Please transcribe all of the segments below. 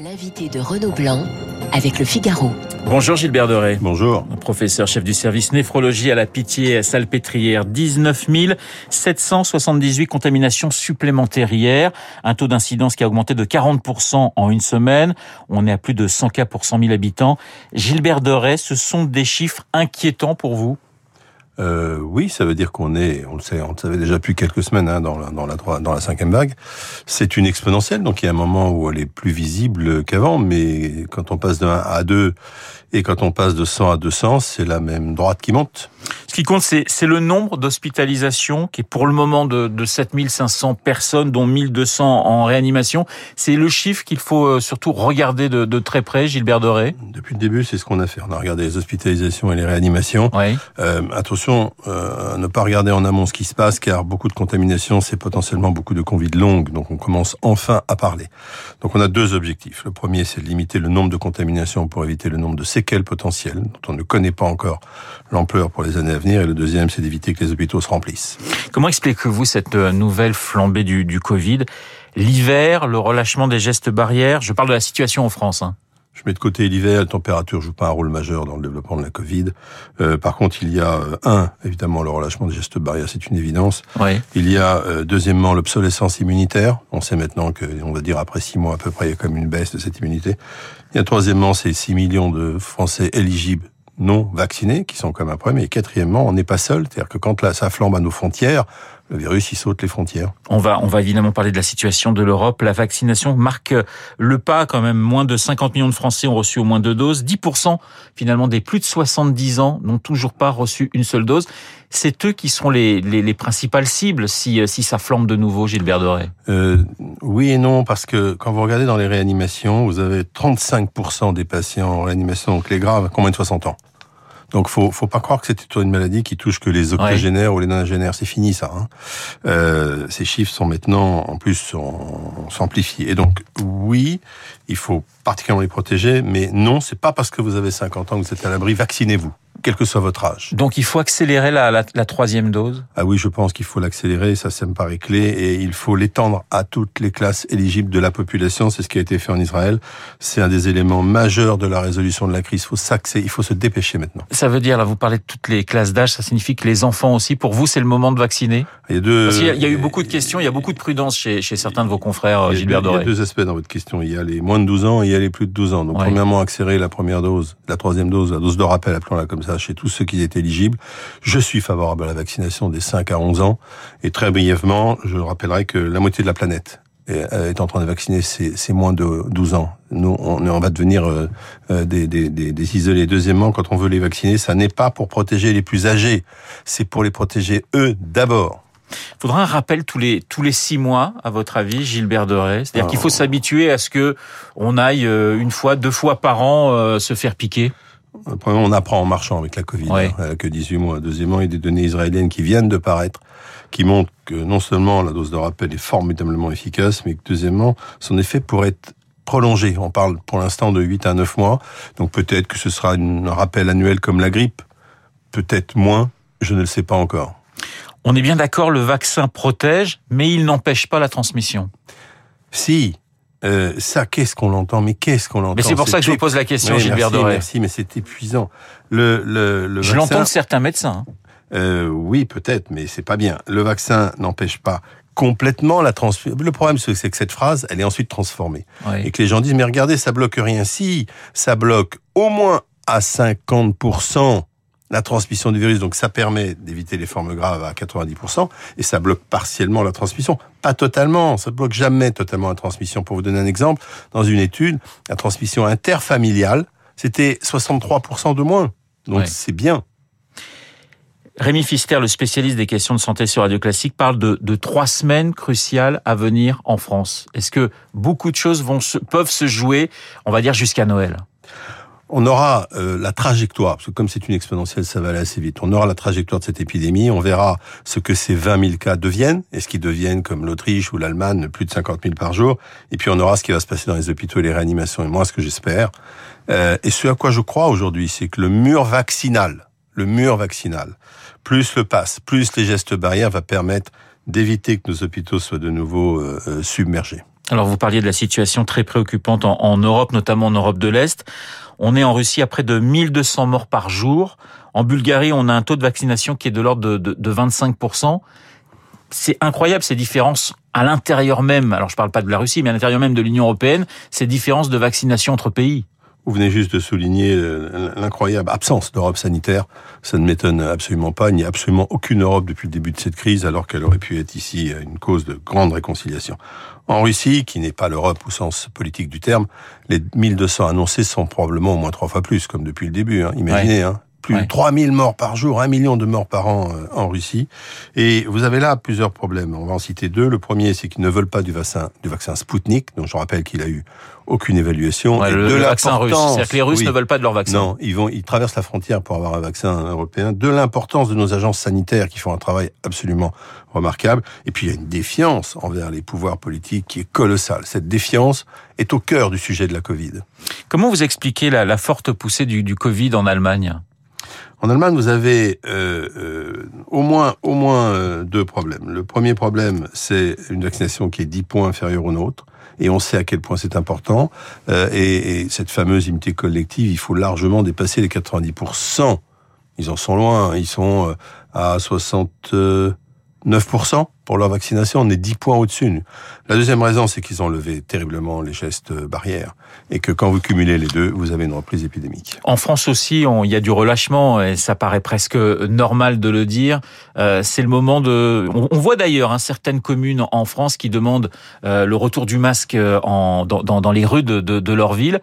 L'invité de Renaud Blanc avec le Figaro. Bonjour Gilbert Doré. Bonjour. Professeur chef du service néphrologie à la Pitié Salpêtrière. 19 778 contaminations supplémentaires hier. Un taux d'incidence qui a augmenté de 40% en une semaine. On est à plus de 100 cas pour 100 000 habitants. Gilbert Doré, ce sont des chiffres inquiétants pour vous? Euh, oui, ça veut dire qu'on est, on le sait, on le savait déjà depuis quelques semaines hein, dans, la, dans, la, dans la cinquième vague. C'est une exponentielle, donc il y a un moment où elle est plus visible qu'avant, mais quand on passe de 1 à 2 et quand on passe de 100 à 200, c'est la même droite qui monte. Ce qui compte, c'est le nombre d'hospitalisations qui est pour le moment de, de 7500 personnes, dont 1200 en réanimation. C'est le chiffre qu'il faut euh, surtout regarder de, de, très près, Gilbert Doré. Depuis le début, c'est ce qu'on a fait. On a regardé les hospitalisations et les réanimations. Oui. Euh, attention, euh, ne pas regarder en amont ce qui se passe, car beaucoup de contaminations, c'est potentiellement beaucoup de Covid longues. Donc on commence enfin à parler. Donc on a deux objectifs. Le premier, c'est de limiter le nombre de contaminations pour éviter le nombre de séquelles potentielles, dont on ne connaît pas encore l'ampleur pour les années à venir. Et le deuxième, c'est d'éviter que les hôpitaux se remplissent. Comment expliquez-vous cette euh, nouvelle flambée du, du Covid? L'hiver, le relâchement des gestes barrières, je parle de la situation en France. Hein. Je mets de côté l'hiver, la température joue pas un rôle majeur dans le développement de la Covid. Euh, par contre, il y a euh, un, évidemment, le relâchement des gestes barrières, c'est une évidence. Oui. Il y a euh, deuxièmement l'obsolescence immunitaire. On sait maintenant que, on va dire après six mois à peu près, il y a comme une baisse de cette immunité. Il y a troisièmement, c'est 6 millions de Français éligibles non vaccinés qui sont comme un problème. Et quatrièmement, on n'est pas seul. C'est-à-dire que quand là, ça flambe à nos frontières, le virus, il saute les frontières. On va, on va évidemment parler de la situation de l'Europe. La vaccination marque le pas quand même. Moins de 50 millions de Français ont reçu au moins deux doses. 10% finalement des plus de 70 ans n'ont toujours pas reçu une seule dose. C'est eux qui seront les, les, les, principales cibles si, si ça flambe de nouveau, Gilbert Doré. Euh, oui et non, parce que quand vous regardez dans les réanimations, vous avez 35% des patients en réanimation, donc les graves, qui ont moins de 60 ans. Donc, faut, faut pas croire que c'est une maladie qui touche que les octogénaires ouais. ou les nonagénaires. C'est fini, ça. Hein. Euh, ces chiffres sont maintenant, en plus, s'amplifient. Et donc, oui, il faut particulièrement les protéger, mais non, c'est pas parce que vous avez 50 ans que vous êtes à l'abri. Vaccinez-vous quel que soit votre âge. Donc il faut accélérer la, la, la troisième dose? Ah oui, je pense qu'il faut l'accélérer, ça, ça me paraît clé, et il faut l'étendre à toutes les classes éligibles de la population, c'est ce qui a été fait en Israël. C'est un des éléments majeurs de la résolution de la crise, il faut s'axer, il faut se dépêcher maintenant. Ça veut dire, là vous parlez de toutes les classes d'âge, ça signifie que les enfants aussi, pour vous c'est le moment de vacciner? Il y a deux... Parce y, a, il y a eu beaucoup de questions, il y a beaucoup de prudence chez, chez certains de vos confrères, il Gilbert Doré. Il y a deux aspects dans votre question, il y a les moins de 12 ans et il y a les plus de 12 ans. Donc Ouais. premièrement, accélérer la première dose, la troisième dose, la dose de rappel, appelons-la comme ça, chez tous ceux qui étaient éligibles. Je suis favorable à la vaccination des 5 à 11 ans. Et très brièvement, je rappellerai que la moitié de la planète est est en train de vacciner ces moins de 12 ans. Nous, on, on va devenir euh, euh, des, des, des, des, isolés. Deuxièmement, quand on veut les vacciner, ça n'est pas pour protéger les plus âgés, c'est pour les protéger eux d'abord. Faudra un rappel tous les tous les six mois, à votre avis, Gilbert Doré? C'est-à-dire qu'il faut s'habituer à ce que on aille euh, une fois, deux fois par an euh, se faire piquer? Premièrement, on apprend en marchant avec la Covid, Ouais. hein, que 18 mois. Deuxièmement, il y a des données israéliennes qui viennent de paraître, qui montrent que non seulement la dose de rappel est formidablement efficace, mais que deuxièmement, son effet pourrait être prolongé. On parle pour l'instant de 8 à 9 mois, donc peut-être que ce sera un rappel annuel comme la grippe, peut-être moins, je ne le sais pas encore. On est bien d'accord, le vaccin protège, mais il n'empêche pas la transmission. Si, euh, ça, qu'est-ce qu'on l'entend? Mais qu'est-ce qu'on l'entend? Mais c'est pour ça que je vous pose la question, Oui, Gilbert merci, Doré. Merci, mais c'est épuisant. Le, le, le Je l'entends de certains médecins. hein. Euh, oui, peut-être, mais c'est pas bien. Le vaccin n'empêche pas complètement la transmission. Le problème, c'est que cette phrase, elle est ensuite transformée. Ouais. Et que les gens disent, mais regardez, ça bloque rien. Si, ça bloque au moins à 50% la transmission du virus, donc ça permet d'éviter les formes graves à 90%, et ça bloque partiellement la transmission. Pas totalement, ça bloque jamais totalement la transmission. Pour vous donner un exemple, dans une étude, la transmission interfamiliale, c'était 63% de moins. Donc Ouais. c'est bien. Rémi Fister, le spécialiste des questions de santé sur Radio Classique, parle de, de trois semaines cruciales à venir en France. Est-ce que beaucoup de choses vont se, peuvent se jouer, on va dire, jusqu'à Noël? On aura euh, la trajectoire, parce que comme c'est une exponentielle, ça va aller assez vite. On aura la trajectoire de cette épidémie, on verra ce que ces 20 000 cas deviennent, est-ce qu'ils deviennent comme l'Autriche ou l'Allemagne, plus de 50 000 par jour, et puis on aura ce qui va se passer dans les hôpitaux et les réanimations. Et moi, ce que j'espère, euh, et ce à quoi je crois aujourd'hui, c'est que le mur vaccinal, le mur vaccinal, plus le pass, plus les gestes barrières, va permettre d'éviter que nos hôpitaux soient de nouveau euh, submergés. Alors vous parliez de la situation très préoccupante en, Europe, notamment en Europe de l'Est. On est en Russie à près de 1200 morts par jour. En Bulgarie, on a un taux de vaccination qui est de l'ordre de, de 25% c'est incroyable ces différences à l'intérieur même. Alors je parle pas de la Russie, mais à l'intérieur même de l'Union européenne, ces différences de vaccination entre pays. Vous venez juste de souligner l'incroyable absence d'Europe sanitaire. Ça ne m'étonne absolument pas. Il n'y a absolument aucune Europe depuis le début de cette crise, alors qu'elle aurait pu être ici une cause de grande réconciliation. En Russie, qui n'est pas l'Europe au sens politique du terme, les 1200 annoncés sont probablement au moins trois fois plus, comme depuis le début. Hein. Imaginez, hein, plus de 3000 morts par jour, 1 million de morts par an euh, en Russie. Et vous avez là plusieurs problèmes. On va en citer deux. Le premier, c'est qu'ils ne veulent pas du vaccin, du vaccin Sputnik, dont je rappelle qu'il a eu aucune évaluation. et le, de vaccin russe. C'est-à-dire que les Russes ne veulent pas de leur vaccin. Non, ils vont, ils traversent la frontière pour avoir un vaccin européen. De l'importance de nos agences sanitaires qui font un travail absolument remarquable. Et puis il y a une défiance envers les pouvoirs politiques qui est colossale. Cette défiance est au cœur du sujet de la Covid. Comment vous expliquez la, la forte poussée du, du Covid en Allemagne? En Allemagne, vous avez euh, euh, au moins au moins euh, deux problèmes. Le premier problème, c'est une vaccination qui est 10 points inférieure aux nôtres. Et on sait à quel point c'est important. Et, et, cette fameuse immunité collective, il faut largement dépasser les 90%. Ils en sont loin. Ils sont à 60... 9% pour leur vaccination, on est 10 points au-dessus. La deuxième raison, c'est qu'ils ont levé terriblement les gestes barrières et que quand vous cumulez les deux, vous avez une reprise épidémique. En France aussi, il y a du relâchement et ça paraît presque normal de le dire. Euh, c'est le moment de. On, voit d'ailleurs hein, certaines communes en France qui demandent euh, le retour du masque euh, dans, les rues de leur ville.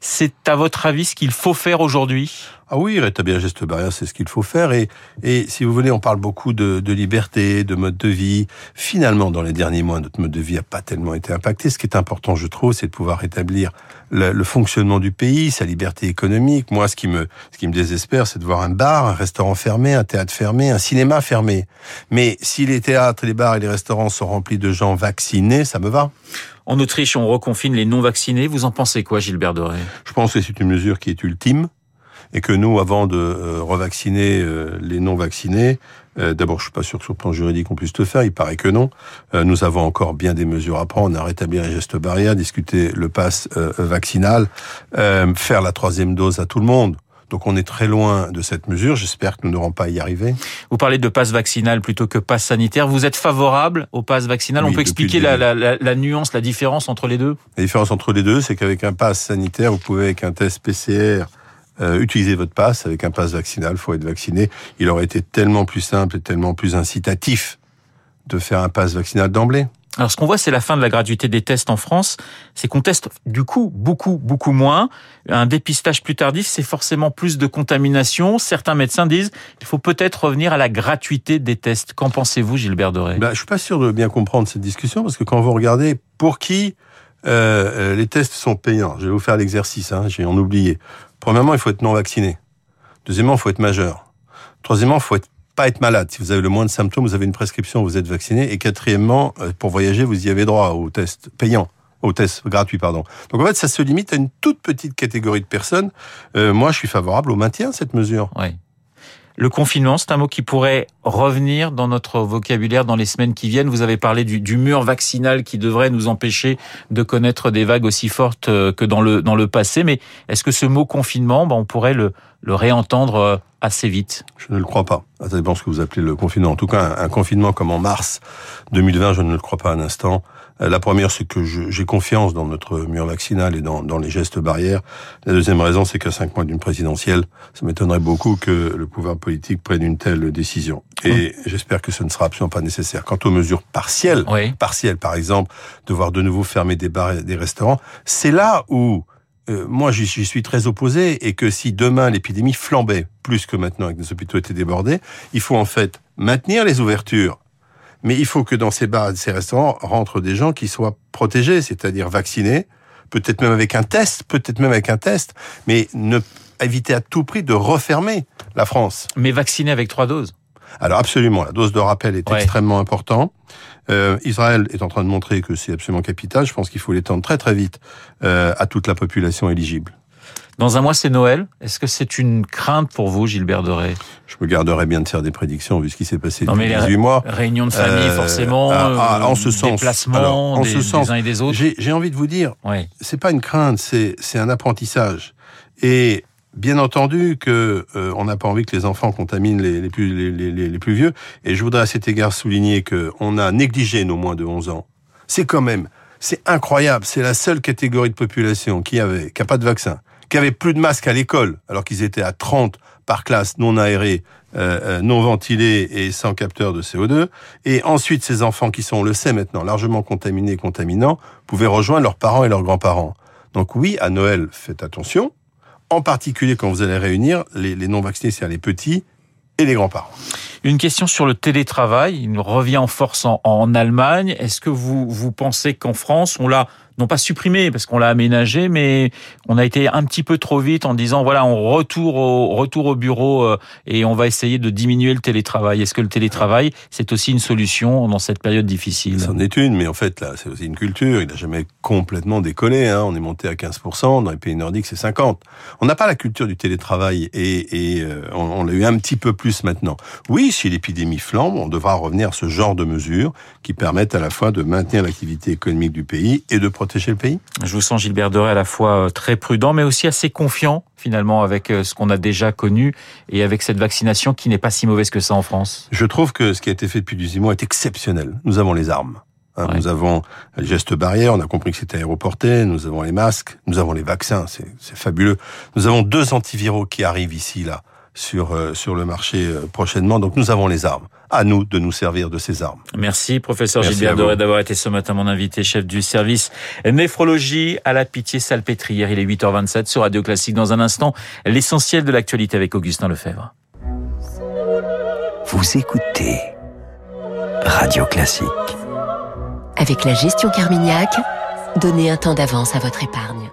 C'est à votre avis ce qu'il faut faire aujourd'hui? Ah oui, rétablir le geste barrière, c'est ce qu'il faut faire. Et, et si vous voulez, on parle beaucoup de, de, liberté, de mode de vie. Finalement, dans les derniers mois, notre mode de vie n'a pas tellement été impacté. Ce qui est important, je trouve, c'est de pouvoir rétablir le, le, fonctionnement du pays, sa liberté économique. Moi, ce qui me, ce qui me désespère, c'est de voir un bar, un restaurant fermé, un théâtre fermé, un cinéma fermé. Mais si les théâtres, les bars et les restaurants sont remplis de gens vaccinés, ça me va. En Autriche, on reconfine les non-vaccinés. Vous en pensez quoi, Gilbert Doré? Je pense que c'est une mesure qui est ultime et que nous, avant de euh, revacciner euh, les non-vaccinés, euh, d'abord, je suis pas sûr que sur le plan juridique on puisse le faire. Il paraît que non. nous avons encore bien des mesures à prendre, à rétablir les gestes barrières, discuter le pass vaccinal, faire la troisième dose à tout le monde. Donc on est très loin de cette mesure. J'espère que nous n'aurons pas à y arriver. Vous parlez de passe vaccinal plutôt que passe sanitaire. Vous êtes favorable au passe vaccinal? On peut expliquer la, la, la, nuance, la différence entre les deux? La différence entre les deux, c'est qu'avec un passe sanitaire, vous pouvez avec un test PCR euh, utilisez votre passe avec un passe vaccinal, faut être vacciné. Il aurait été tellement plus simple et tellement plus incitatif de faire un passe vaccinal d'emblée. Alors ce qu'on voit, c'est la fin de la gratuité des tests en France. C'est qu'on teste du coup beaucoup, beaucoup moins. Un dépistage plus tardif, c'est forcément plus de contamination. Certains médecins disent il faut peut-être revenir à la gratuité des tests. Qu'en pensez-vous, Gilbert Doré? Ben, Je suis pas sûr de bien comprendre cette discussion parce que quand vous regardez pour qui euh, euh les tests sont payants, je vais vous faire l'exercice, hein, j'ai en oublié. Premièrement, il faut être non vacciné. Deuxièmement, il faut être majeur. Troisièmement, il faut être pas être malade. Si vous avez le moins de symptômes, vous avez une prescription, vous êtes vacciné. Et quatrièmement, euh, pour voyager, vous y avez droit au test payant au test gratuit, pardon. Donc en fait, ça se limite à une toute petite catégorie de personnes. Euh, moi, je suis favorable au maintien de cette mesure. Oui. Le confinement, c'est un mot qui pourrait revenir dans notre vocabulaire dans les semaines qui viennent. Vous avez parlé du, mur vaccinal qui devrait nous empêcher de connaître des vagues aussi fortes euh, que dans le, dans le passé. Mais est-ce que ce mot confinement, ben, on pourrait le, le réentendre euh, assez vite? Je ne le crois pas. Ça dépend ce que vous appelez le confinement. En tout cas, un, confinement comme en mars 2020, je ne le crois pas un instant. Euh, la première, c'est que j'ai confiance dans notre mur vaccinal et dans, dans les gestes barrières. La deuxième raison, c'est qu'à cinq mois d'une présidentielle, ça m'étonnerait beaucoup que le pouvoir politique prenne une telle décision. Et j'espère que ce ne sera absolument pas nécessaire. Quant aux mesures partielles, partielles par exemple, devoir de nouveau fermer des bars et des restaurants, c'est là où euh, moi j'y suis très opposé et que si demain l'épidémie flambait plus que maintenant et que nos hôpitaux étaient débordés, il faut en fait maintenir les ouvertures. Mais il faut que dans ces bars et ces restaurants rentrent des gens qui soient protégés, c'est-à-dire vaccinés, peut-être même avec un test, peut-être même avec un test, mais ne éviter à tout prix de refermer la France. Mais vaccinés avec trois doses alors absolument, la dose de rappel est extrêmement importante. Euh, Israël est en train de montrer que c'est absolument capital. Je pense qu'il faut l'étendre très très vite euh, à toute la population éligible. Dans un mois, c'est Noël. Est-ce que c'est une crainte pour vous, Gilbert Doré? Je me garderais bien de faire des prédictions vu ce qui s'est passé depuis 18 mois. Réunion de famille, euh, forcément. Ah, ah, en ce sens. Déplacement en des, ce sens, des uns et des autres. J'ai envie de vous dire, oui. c'est pas une crainte, c'est un apprentissage. Et Bien entendu que euh, on n'a pas envie que les enfants contaminent les, les plus les, les, les, plus vieux. Et je voudrais à cet égard souligner que on a négligé nos moins de 11 ans. C'est quand même, c'est incroyable. C'est la seule catégorie de population qui avait, qui a pas de vaccin, qui avait plus de masques à l'école, alors qu'ils étaient à 30 par classe, non aérés, euh, euh, non ventilés et sans capteur de CO2. Et ensuite, ces enfants qui sont, on le sait maintenant, largement contaminés, contaminants, pouvaient rejoindre leurs parents et leurs grands-parents. Donc oui, à Noël, faites attention en particulier quand vous allez réunir les, non-vaccinés, c'est-à-dire les petits et les grands-parents. Une question sur le télétravail. Il revient en force en, en Allemagne. Est-ce que vous, vous pensez qu'en France, on l'a non pas supprimé parce qu'on l'a aménagé, mais on a été un petit peu trop vite en disant voilà on retour au retour au bureau euh, et on va essayer de diminuer le télétravail. Est-ce que le télétravail c'est aussi une solution dans cette période difficile? C'en est une, mais en fait là c'est aussi une culture. Il n'a jamais complètement décollé. Hein. On est monté à 15%, dans les pays nordiques c'est 50. On n'a pas la culture du télétravail et, et euh, on, on l'a eu un petit peu plus maintenant. Oui, si l'épidémie flambe, on devra revenir à ce genre de mesures qui permettent à la fois de maintenir l'activité économique du pays et de protéger le pays? Je vous sens, Gilbert Doré, à la fois euh, très prudent, mais aussi assez confiant, finalement, avec euh, ce qu'on a déjà connu et avec cette vaccination qui n'est pas si mauvaise que ça en France. Je trouve que ce qui a été fait depuis 18 mois est exceptionnel. Nous avons les armes. Hein, nous avons les gestes barrières, on a compris que c'était aéroporté, nous avons les masques, nous avons les vaccins, c'est fabuleux. Nous avons deux antiviraux qui arrivent ici, là sur, euh, sur le marché euh, prochainement. Donc nous avons les armes. À nous de nous servir de ces armes. Merci professeur Gilbert Doré d'avoir été ce matin mon invité, chef du service néphrologie à la Pitié Salpêtrière. Il est 8h27 sur Radio Classique. Dans un instant, l'essentiel de l'actualité avec Augustin Lefebvre. Vous écoutez Radio Classique. Avec la gestion Carmignac, donnez un temps d'avance à votre épargne.